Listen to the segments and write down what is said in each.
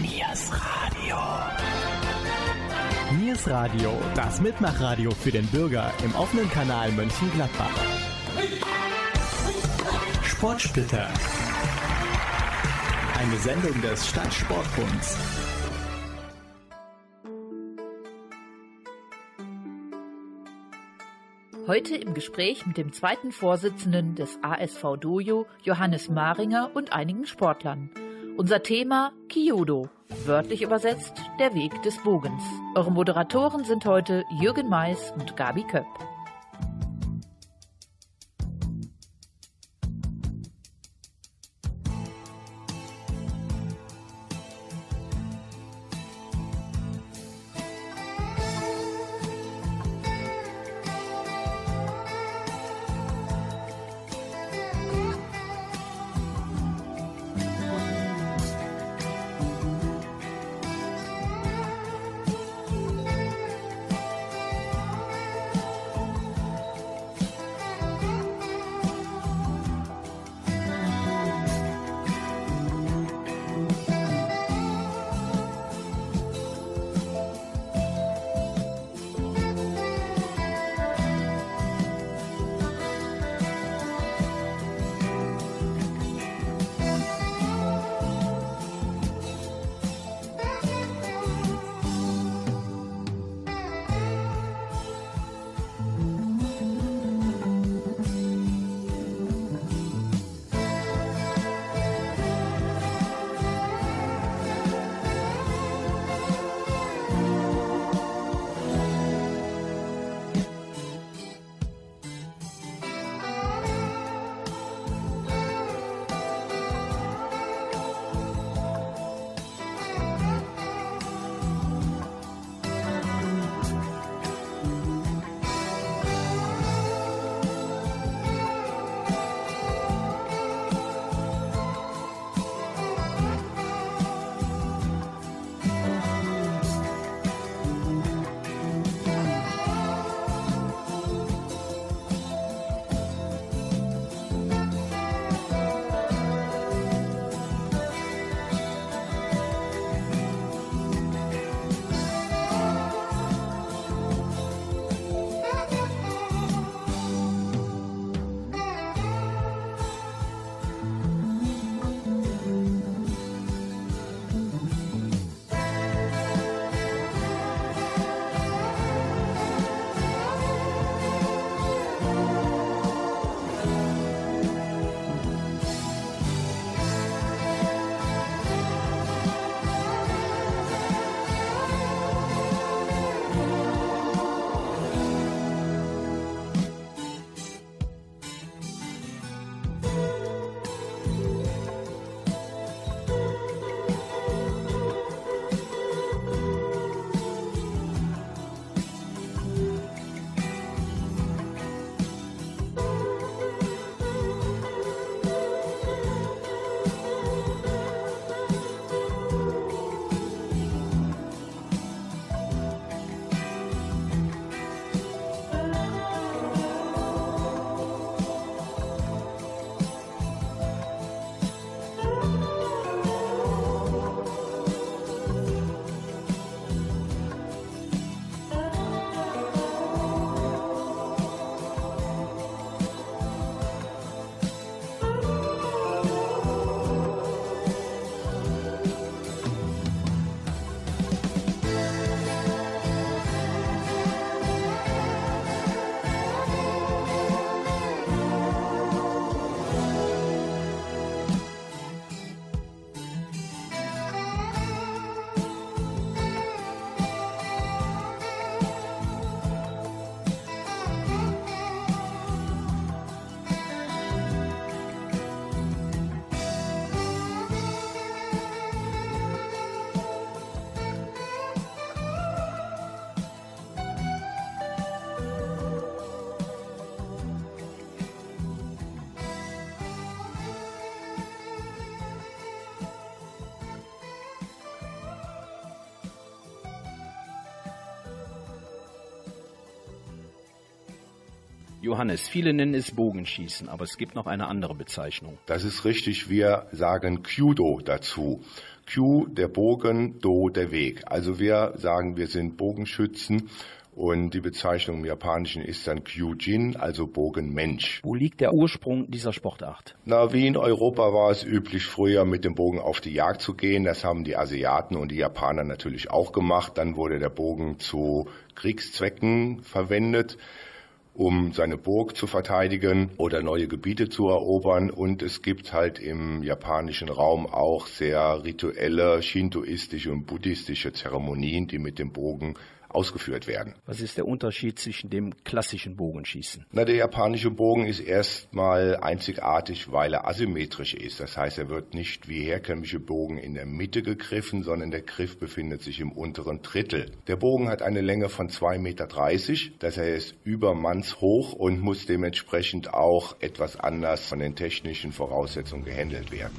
Niers Radio. Niers Radio, das Mitmachradio für den Bürger im offenen Kanal Mönchengladbach. Sportsplitter. Eine Sendung des Stadtsportbunds. Heute im Gespräch mit dem zweiten Vorsitzenden des ASV Dojo, Johannes Maringer und einigen Sportlern. Unser Thema Kyodo, wörtlich übersetzt der Weg des Bogens. Eure Moderatoren sind heute Jürgen Mais und Gabi Köpp. Johannes, viele nennen es Bogenschießen, aber es gibt noch eine andere Bezeichnung. Das ist richtig, wir sagen Kyudo dazu. Q der Bogen, Do der Weg. Also wir sagen, wir sind Bogenschützen und die Bezeichnung im Japanischen ist dann Kyujin, also Bogenmensch. Wo liegt der Ursprung dieser Sportart? Na, wie in Europa war es üblich, früher mit dem Bogen auf die Jagd zu gehen. Das haben die Asiaten und die Japaner natürlich auch gemacht. Dann wurde der Bogen zu Kriegszwecken verwendet um seine Burg zu verteidigen oder neue Gebiete zu erobern. Und es gibt halt im japanischen Raum auch sehr rituelle shintoistische und buddhistische Zeremonien, die mit dem Bogen ausgeführt werden. Was ist der Unterschied zwischen dem klassischen Bogenschießen? Na, der japanische Bogen ist erstmal einzigartig, weil er asymmetrisch ist. Das heißt, er wird nicht wie herkömmliche Bogen in der Mitte gegriffen, sondern der Griff befindet sich im unteren Drittel. Der Bogen hat eine Länge von 2,30 Meter, das heißt über Manns hoch und muss dementsprechend auch etwas anders von den technischen Voraussetzungen gehandelt werden.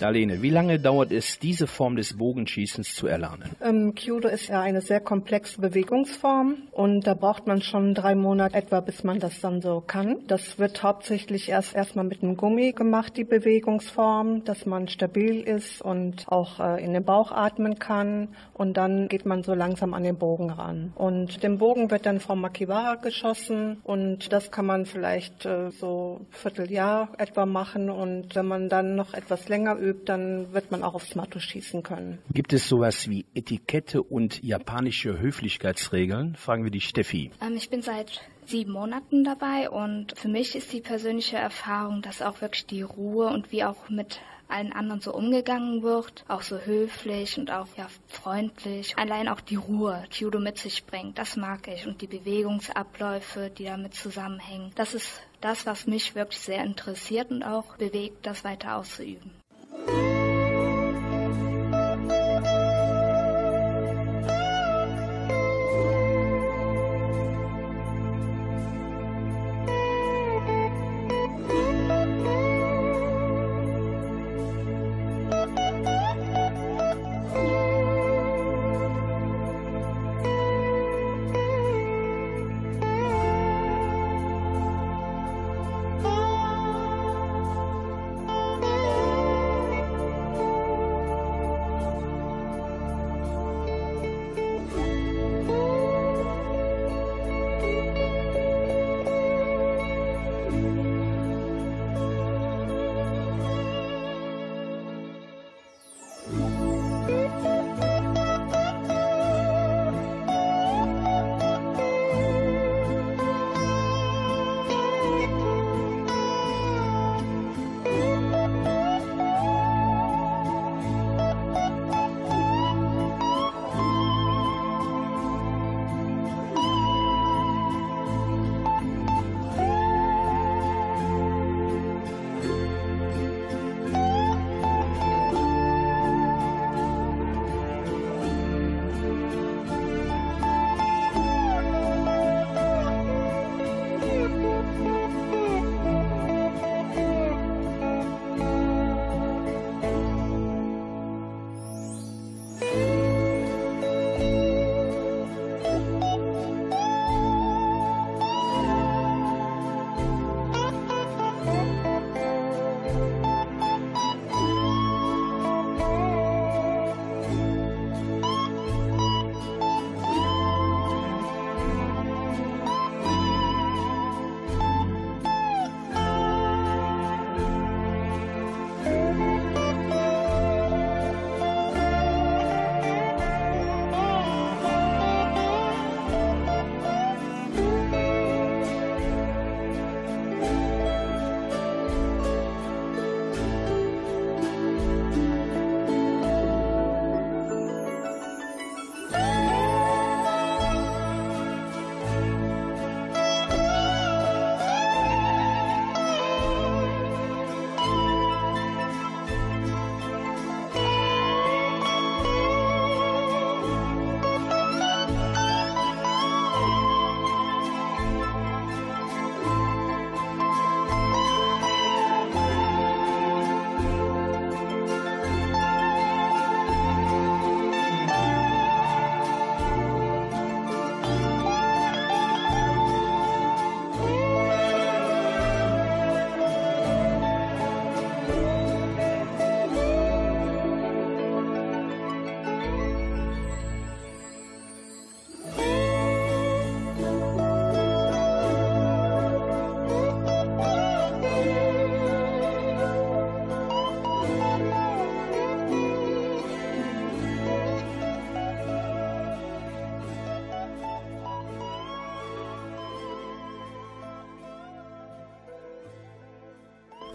Darlene, wie lange dauert es, diese Form des Bogenschießens zu erlernen? Ähm, Kyudo ist ja eine sehr komplexe Bewegungsform und da braucht man schon drei Monate etwa, bis man das dann so kann. Das wird hauptsächlich erst erstmal mit einem Gummi gemacht, die Bewegungsform, dass man stabil ist und auch äh, in den Bauch atmen kann und dann geht man so langsam an den Bogen ran. Und den Bogen wird dann vom Makiwara geschossen und das kann man vielleicht äh, so Vierteljahr etwa machen und wenn man dann noch etwas länger übt, übt, dann wird man auch aufs Matto schießen können. Gibt es sowas wie Etikette und japanische Höflichkeitsregeln? Fragen wir die Steffi. Ähm, ich bin seit sieben Monaten dabei und für mich ist die persönliche Erfahrung, dass auch wirklich die Ruhe und wie auch mit allen anderen so umgegangen wird, auch so höflich und auch ja freundlich. Allein auch die Ruhe, die Judo mit sich bringt, das mag ich und die Bewegungsabläufe, die damit zusammenhängen. Das ist das, was mich wirklich sehr interessiert und auch bewegt, das weiter auszuüben. Bye.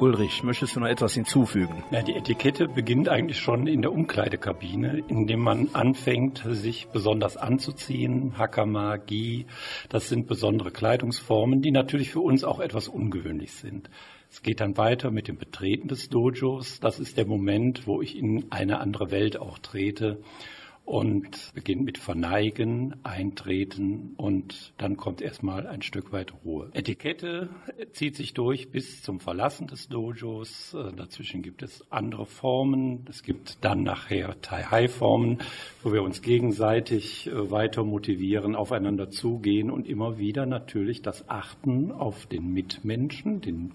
Ulrich, möchtest du noch etwas hinzufügen? Ja, die Etikette beginnt eigentlich schon in der Umkleidekabine, indem man anfängt, sich besonders anzuziehen. Hakama, Gi, das sind besondere Kleidungsformen, die natürlich für uns auch etwas ungewöhnlich sind. Es geht dann weiter mit dem Betreten des Dojos. Das ist der Moment, wo ich in eine andere Welt auch trete. Und beginnt mit Verneigen, Eintreten und dann kommt erstmal ein Stück weit Ruhe. Etikette zieht sich durch bis zum Verlassen des Dojos. Äh, dazwischen gibt es andere Formen. Es gibt dann nachher Tai-Hai-Formen, wo wir uns gegenseitig äh, weiter motivieren, aufeinander zugehen und immer wieder natürlich das Achten auf den Mitmenschen, den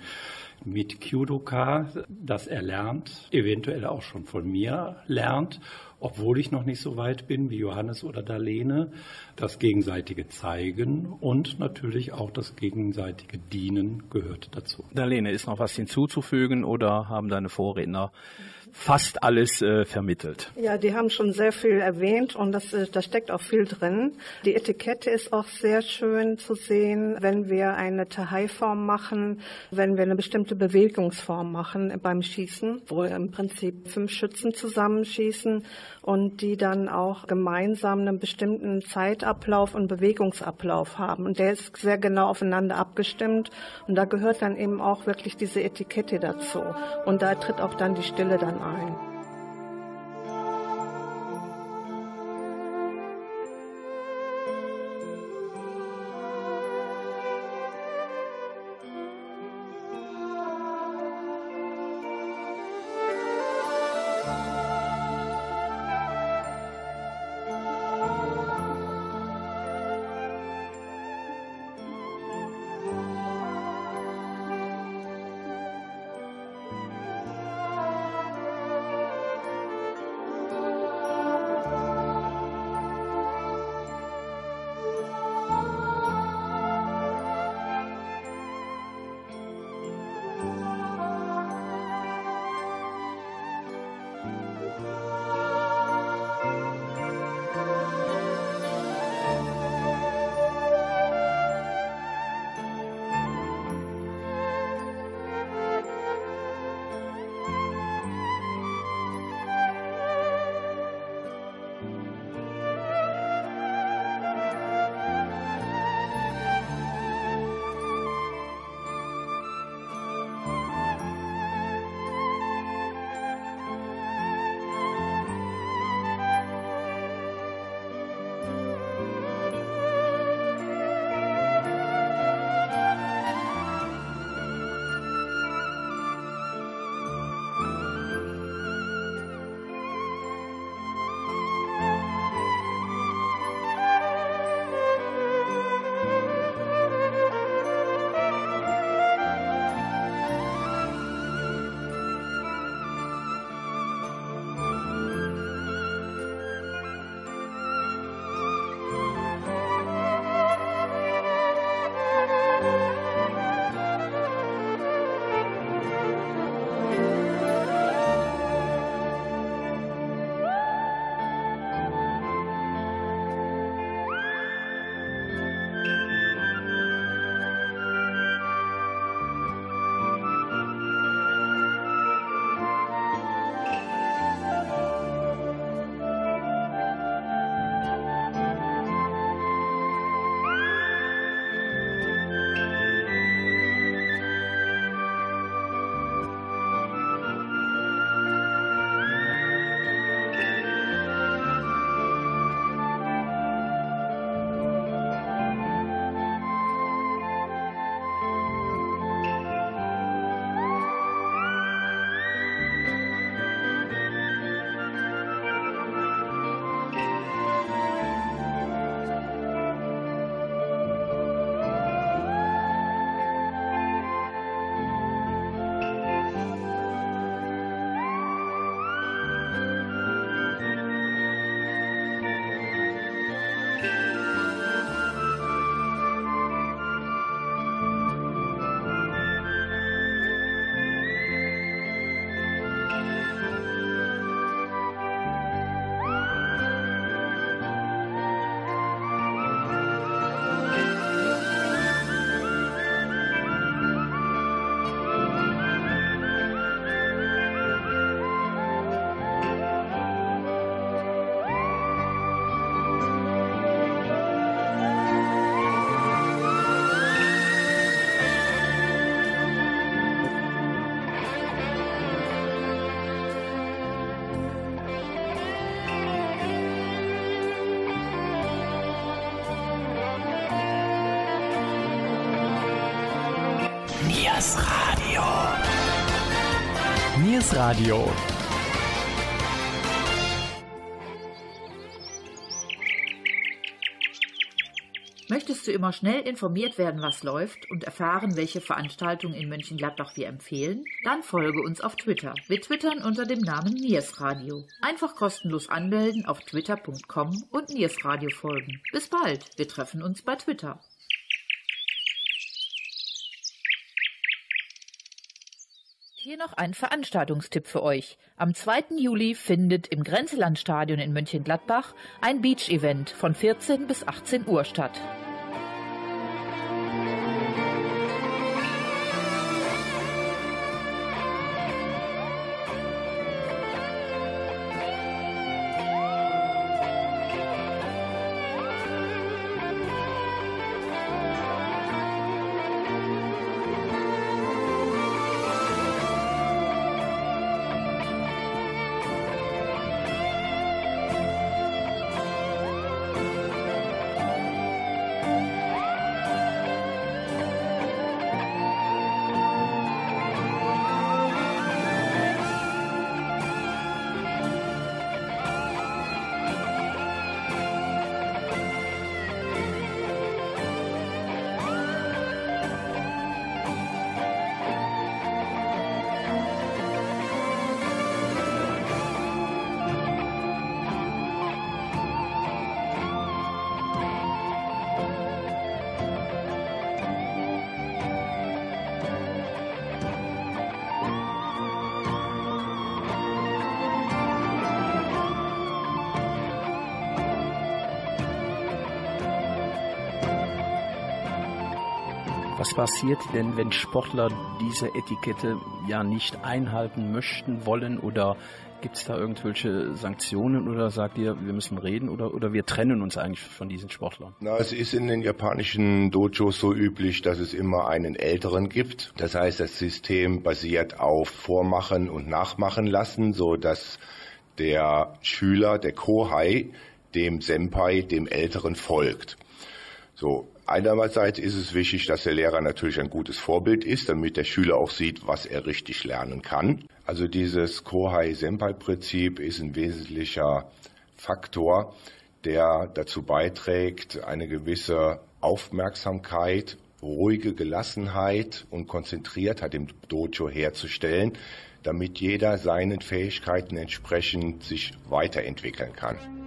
mit Kyudoka, das er lernt, eventuell auch schon von mir lernt obwohl ich noch nicht so weit bin wie Johannes oder Darlene, das gegenseitige Zeigen und natürlich auch das gegenseitige Dienen gehört dazu. Darlene, ist noch was hinzuzufügen oder haben deine Vorredner fast alles äh, vermittelt. Ja, die haben schon sehr viel erwähnt und das, äh, da steckt auch viel drin. Die Etikette ist auch sehr schön zu sehen, wenn wir eine Tahai-Form machen, wenn wir eine bestimmte Bewegungsform machen beim Schießen, wo im Prinzip fünf Schützen zusammenschießen und die dann auch gemeinsam einen bestimmten Zeitablauf und Bewegungsablauf haben. Und der ist sehr genau aufeinander abgestimmt und da gehört dann eben auch wirklich diese Etikette dazu. Und da tritt auch dann die Stille dann ein. Niers Radio. Niers Radio. Möchtest du immer schnell informiert werden, was läuft und erfahren, welche Veranstaltungen in Mönchengladbach wir empfehlen? Dann folge uns auf Twitter. Wir twittern unter dem Namen Niers Radio. Einfach kostenlos anmelden auf twitter.com und Niers Radio folgen. Bis bald, wir treffen uns bei Twitter. Hier noch ein Veranstaltungstipp für euch. Am 2. Juli findet im Grenzelandstadion in Mönchengladbach ein Beach-Event von 14 bis 18 Uhr statt. Passiert denn, wenn Sportler diese Etikette ja nicht einhalten möchten, wollen oder gibt es da irgendwelche Sanktionen oder sagt ihr, wir müssen reden oder, oder wir trennen uns eigentlich von diesen Sportlern? Na, es ist in den japanischen Dojos so üblich, dass es immer einen Älteren gibt. Das heißt, das System basiert auf Vormachen und Nachmachen lassen, so dass der Schüler, der Kohai, dem Senpai, dem Älteren folgt. So, Einerseits ist es wichtig, dass der Lehrer natürlich ein gutes Vorbild ist, damit der Schüler auch sieht, was er richtig lernen kann. Also dieses Kohai-Senpai-Prinzip ist ein wesentlicher Faktor, der dazu beiträgt, eine gewisse Aufmerksamkeit, ruhige Gelassenheit und Konzentriertheit im Dojo herzustellen, damit jeder seinen Fähigkeiten entsprechend sich weiterentwickeln kann.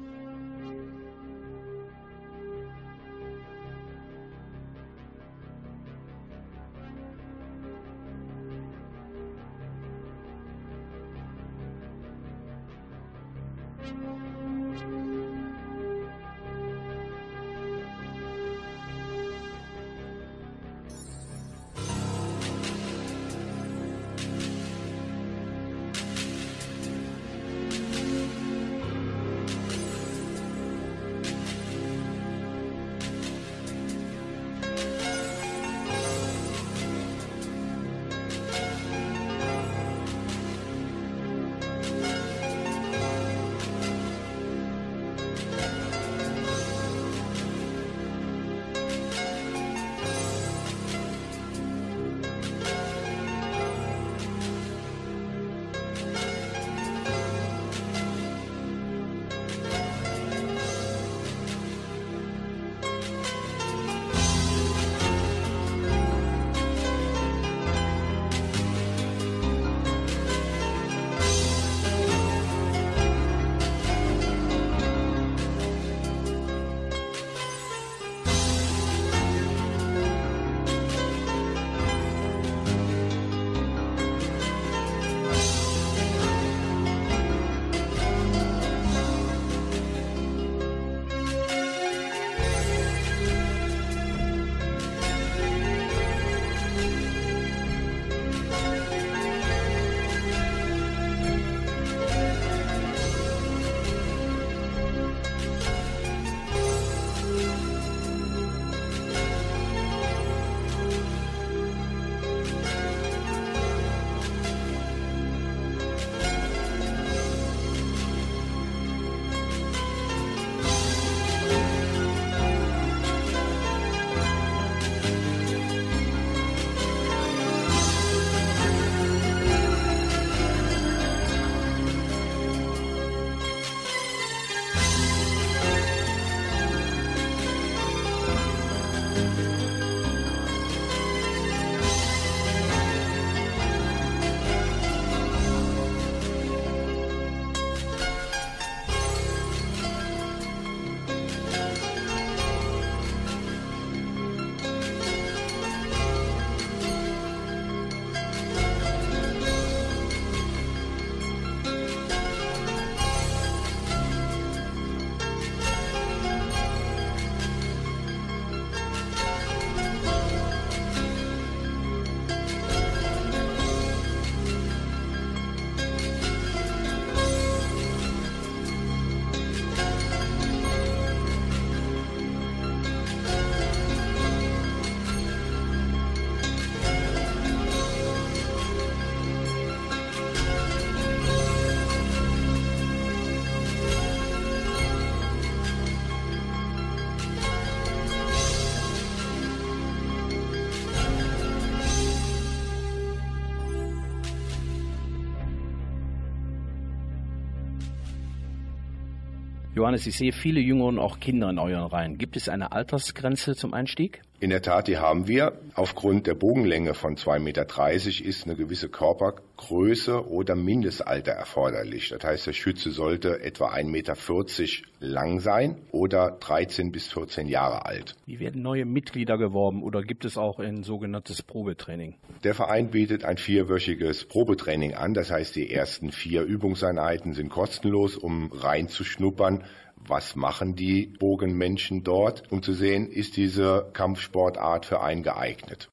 Johannes, ich sehe viele Jüngere und auch Kinder in euren Reihen. Gibt es eine Altersgrenze zum Einstieg? In der Tat, die haben wir. Aufgrund der Bogenlänge von 2,30 Meter ist eine gewisse Körpergröße oder Mindestalter erforderlich. Das heißt, der Schütze sollte etwa 1,40 Meter lang sein oder 13 bis 14 Jahre alt. Wie werden neue Mitglieder geworben oder gibt es auch ein sogenanntes Probetraining? Der Verein bietet ein vierwöchiges Probetraining an. Das heißt, die ersten vier Übungseinheiten sind kostenlos, um reinzuschnuppern, was machen die Bogenmenschen dort, um zu sehen, ist diese Kampfsportart für einen geeignet.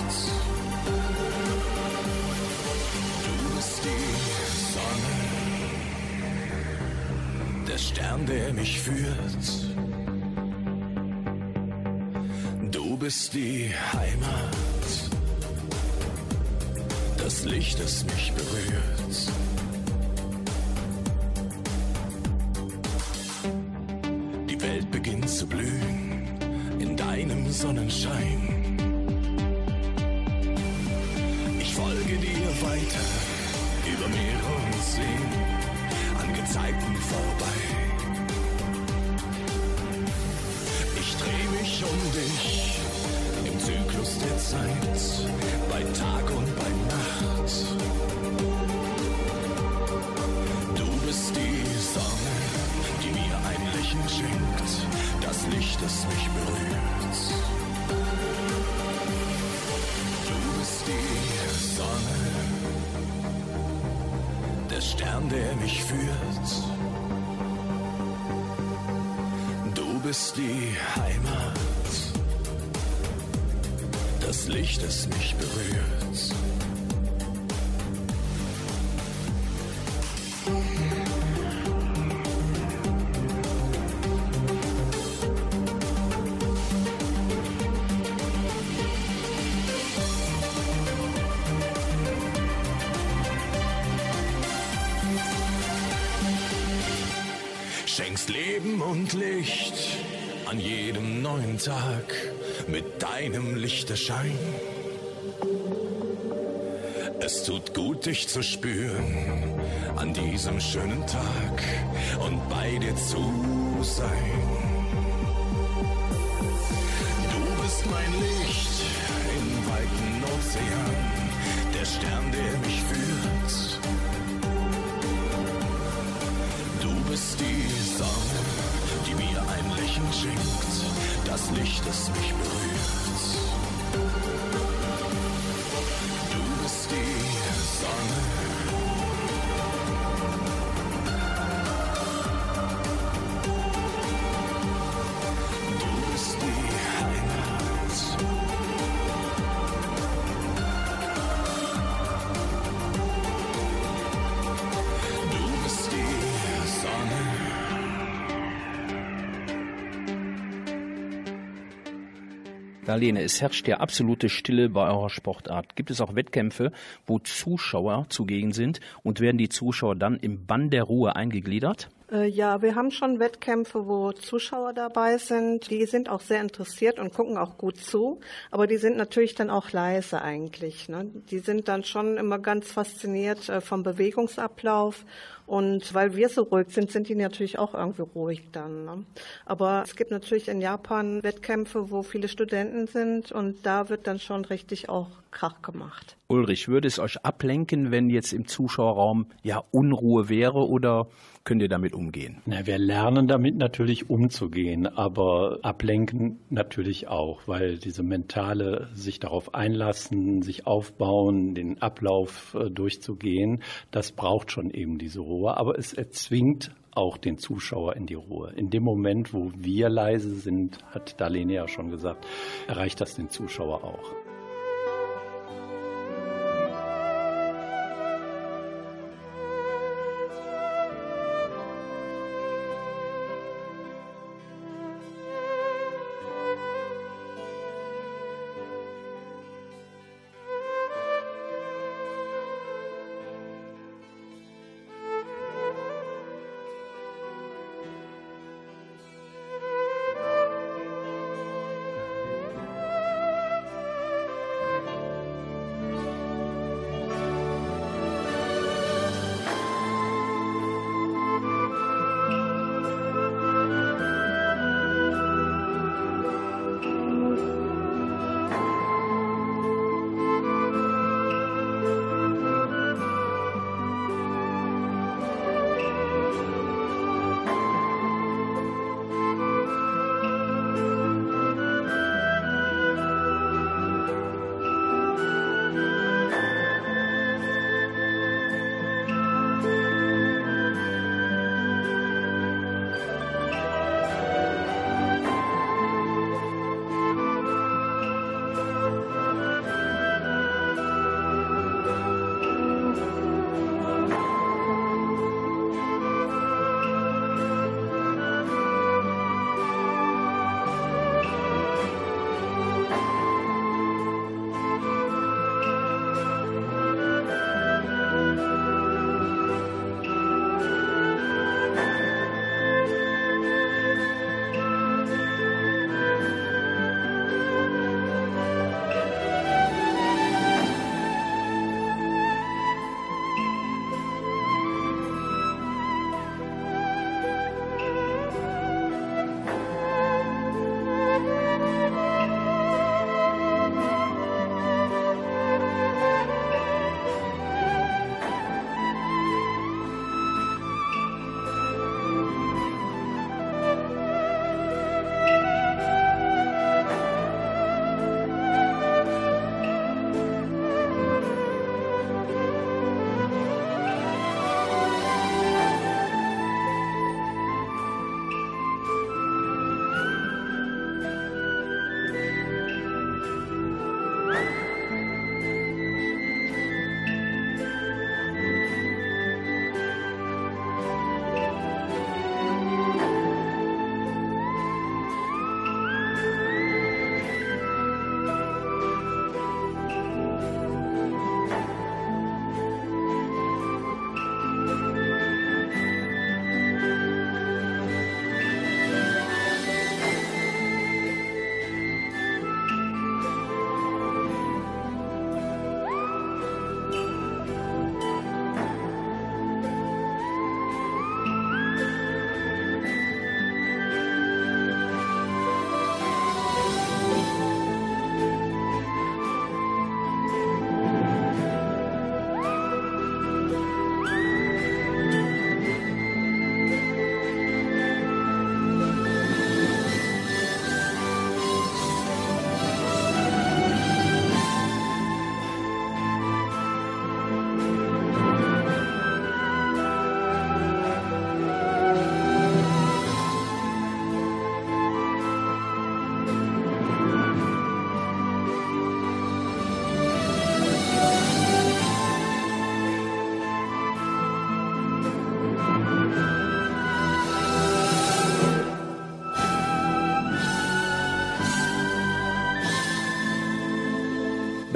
Heimat, das Licht, das mich berührt. Die Welt beginnt zu blühen in deinem Sonnenschein. Ich folge dir weiter über Meere und Seen an Gezeiten vorbei. Um dich Zyklus der Zeit, bei Tag und bei Nacht. Du bist die Sonne, die mir ein Lächeln schenkt, das Licht, das mich berührt. Du bist die Sonne, der Stern, der mich führt. Du bist die Heimat das Licht, das mich berührt. Schenkst Leben und Licht an jedem neuen Tag deinem Lichterschein. Es tut gut, dich zu spüren an diesem schönen Tag und bei dir zu sein. Darlene, es herrscht ja absolute Stille bei eurer Sportart. Gibt es auch Wettkämpfe, wo Zuschauer zugegen sind und werden die Zuschauer dann im Bann der Ruhe eingegliedert? Äh, ja, wir haben schon Wettkämpfe, wo Zuschauer dabei sind. Die sind auch sehr interessiert und gucken auch gut zu. Aber die sind natürlich dann auch leise eigentlich. Ne? Die sind dann schon immer ganz fasziniert äh, vom Bewegungsablauf. Und weil wir so ruhig sind, sind die natürlich auch irgendwie ruhig dann. Ne? Aber es gibt natürlich in Japan Wettkämpfe, wo viele Studenten sind und da wird dann schon richtig auch Krach gemacht. Ulrich, würde es euch ablenken, wenn jetzt im Zuschauerraum ja Unruhe wäre oder könnt ihr damit umgehen? Na, wir lernen damit natürlich umzugehen, aber ablenken natürlich auch, weil diese mentale sich darauf einlassen, sich aufbauen, den Ablauf äh, durchzugehen, das braucht schon eben diese Ruhe, aber es erzwingt auch den Zuschauer in die Ruhe. In dem Moment, wo wir leise sind, hat Darlene ja schon gesagt, erreicht das den Zuschauer auch.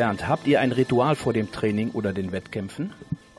Bernd, habt ihr ein Ritual vor dem Training oder den Wettkämpfen?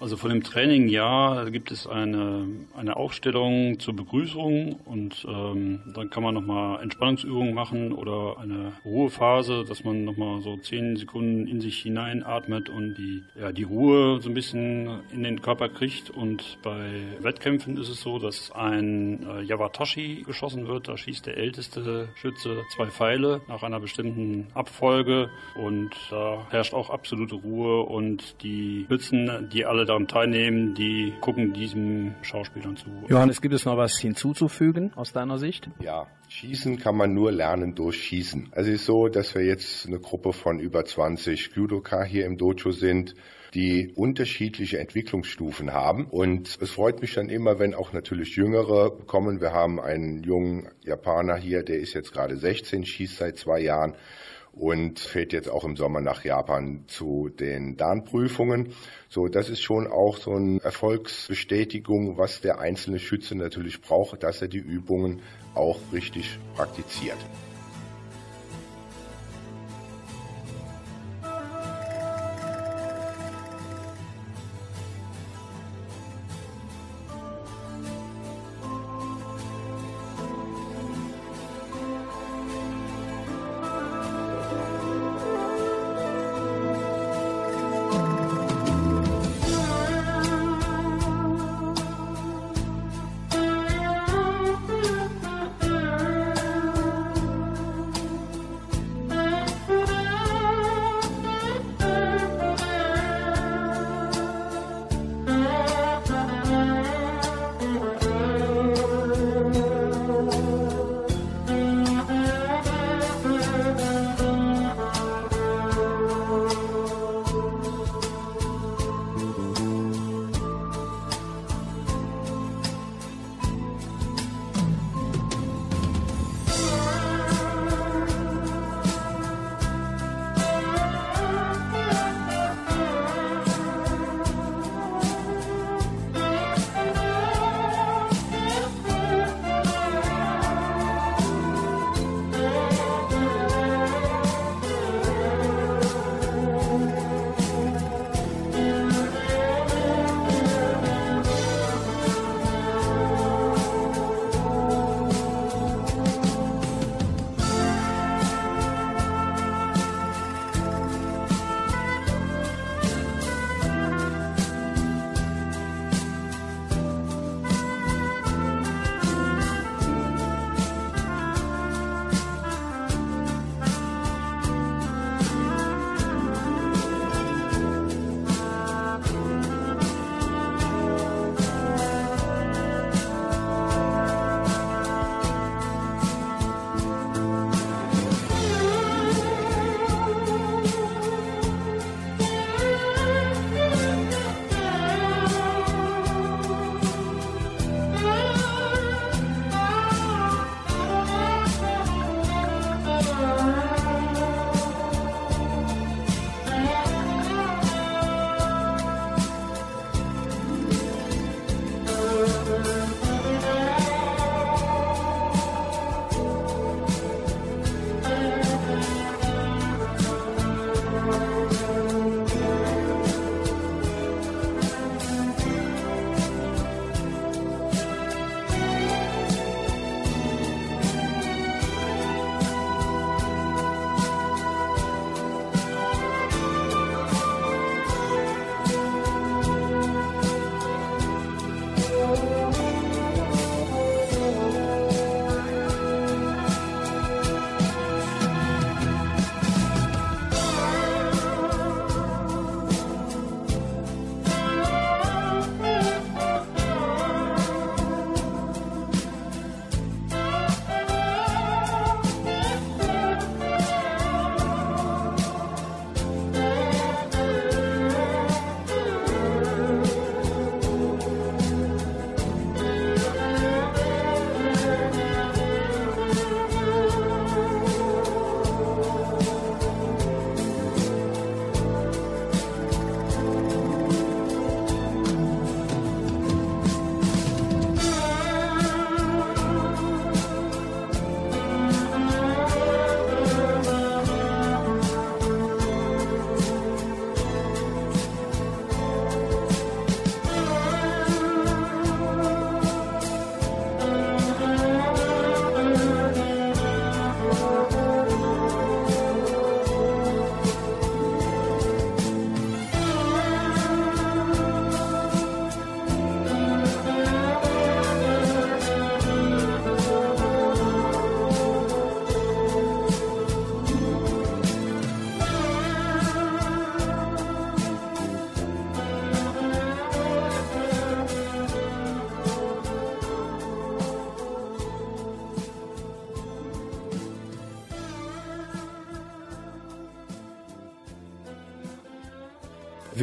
Also vor dem Training, ja, da gibt es eine, eine Aufstellung zur Begrüßung und ähm, dann kann man nochmal Entspannungsübungen machen oder eine Ruhephase, dass man nochmal so zehn Sekunden in sich hineinatmet und die, ja, die Ruhe so ein bisschen in den Körper kriegt. Und bei Wettkämpfen ist es so, dass ein äh, Yawatashi geschossen wird. Da schießt der älteste Schütze zwei Pfeile nach einer bestimmten Abfolge und da herrscht auch absolute Ruhe und die Schützen, die alle daran teilnehmen, die gucken diesen Schauspielern zu. Johannes, gibt es noch was hinzuzufügen aus deiner Sicht? Ja, Schießen kann man nur lernen durch Schießen. Also es ist so, dass wir jetzt eine Gruppe von über 20 Judoka hier im Dojo sind, die unterschiedliche Entwicklungsstufen haben. Und es freut mich dann immer, wenn auch natürlich Jüngere kommen. Wir haben einen jungen Japaner hier, der ist jetzt gerade 16, schießt seit zwei Jahren und fährt jetzt auch im Sommer nach Japan zu den Dan-Prüfungen. So, das ist schon auch so eine Erfolgsbestätigung, was der einzelne Schütze natürlich braucht, dass er die Übungen auch richtig praktiziert.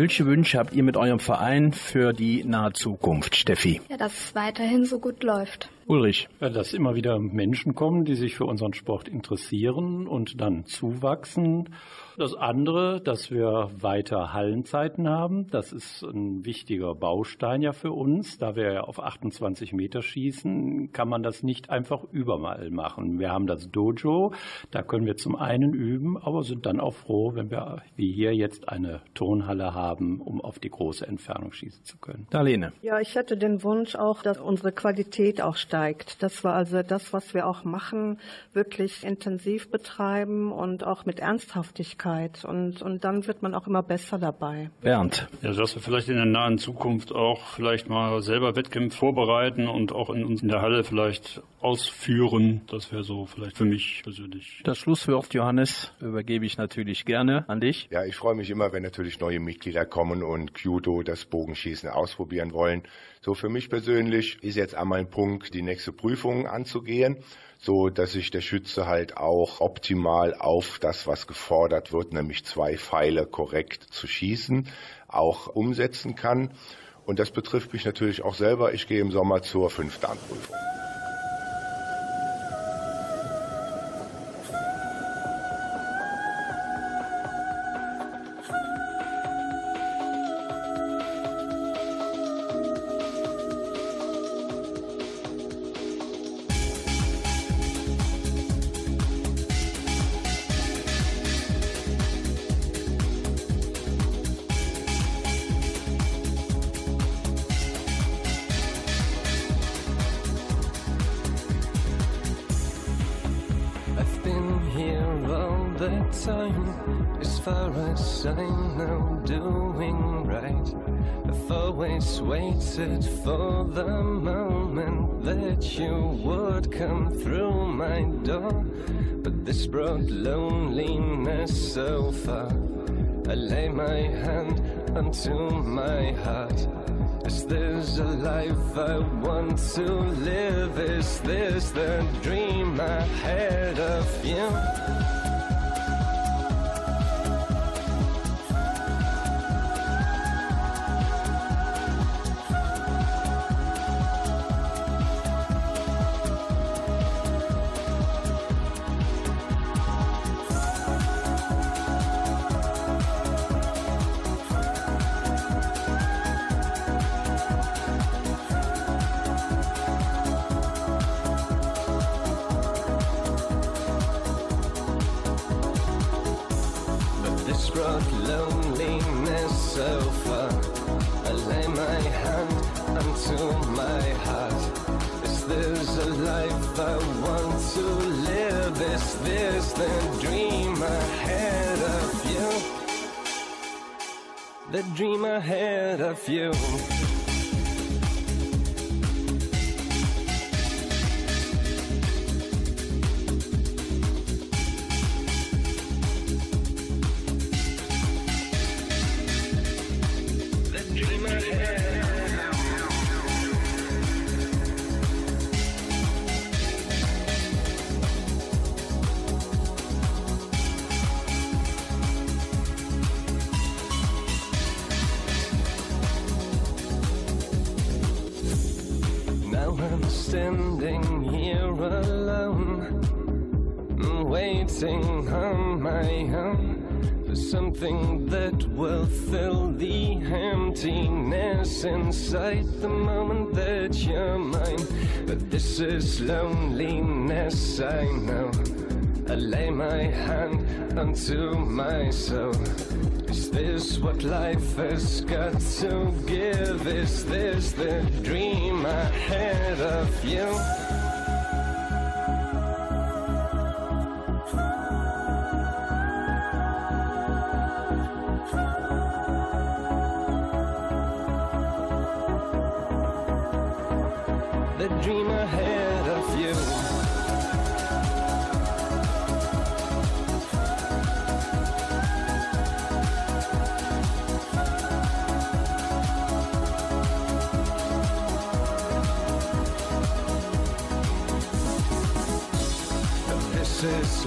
Welche Wünsche habt ihr mit eurem Verein für die nahe Zukunft, Steffi? Ja, dass es weiterhin so gut läuft. Ulrich. Ja, dass immer wieder Menschen kommen, die sich für unseren Sport interessieren und dann zuwachsen. Das andere, dass wir weiter Hallenzeiten haben. Das ist ein wichtiger Baustein ja für uns. Da wir ja auf 28 Meter schießen, kann man das nicht einfach überall machen. Wir haben das Dojo, da können wir zum einen üben, aber sind dann auch froh, wenn wir wie hier jetzt eine Turnhalle haben, um auf die große Entfernung schießen zu können. Darlene. Ja, ich hätte den Wunsch auch, dass unsere Qualität auch steigt. Dass wir also das, was wir auch machen, wirklich intensiv betreiben und auch mit Ernsthaftigkeit. Und, und dann wird man auch immer besser dabei. Bernd. Ja, dass wir vielleicht in der nahen Zukunft auch vielleicht mal selber Wettkämpfe vorbereiten und auch in uns in der Halle vielleicht ausführen. Das wäre so vielleicht für mich persönlich. Das Schlusswort, Johannes, übergebe ich natürlich gerne an dich. Ja, ich freue mich immer, wenn natürlich neue Mitglieder kommen und Kyudo, das Bogenschießen ausprobieren wollen. So für mich persönlich ist jetzt einmal ein Punkt, die nächste Prüfung anzugehen, so dass sich der Schütze halt auch optimal auf das, was gefordert wird, nämlich zwei Pfeile korrekt zu schießen, auch umsetzen kann. Und das betrifft mich natürlich auch selber. Ich gehe im Sommer zur Fünftan-Prüfung. Dream loneliness so far. I lay my hand onto my heart. Is this a life I want to live? Is this the dream I had of you? The dream I had of you. I know. I lay my hand onto my soul. Is this what life has got to give? Is this the dream I had of you?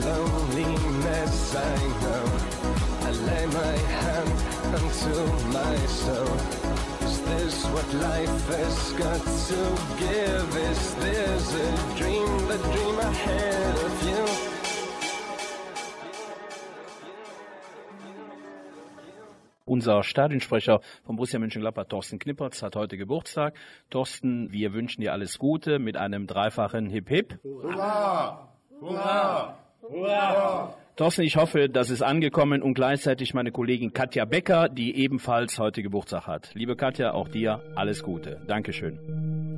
Loneliness, I know. I lay my hand unto myself. Is this what life has got to give? Is this a dream, the dream ahead of you? Unser Stadionsprecher von Borussia Mönchengladbach, Thorsten Knippertz, hat heute Geburtstag. Thorsten, wir wünschen dir alles Gute mit einem dreifachen Hip Hip. Hurra! Hurra! Thorsten, ich hoffe, das ist angekommen und gleichzeitig meine Kollegin Katja Becker, die ebenfalls heute Geburtstag hat. Liebe Katja, auch dir alles Gute. Dankeschön.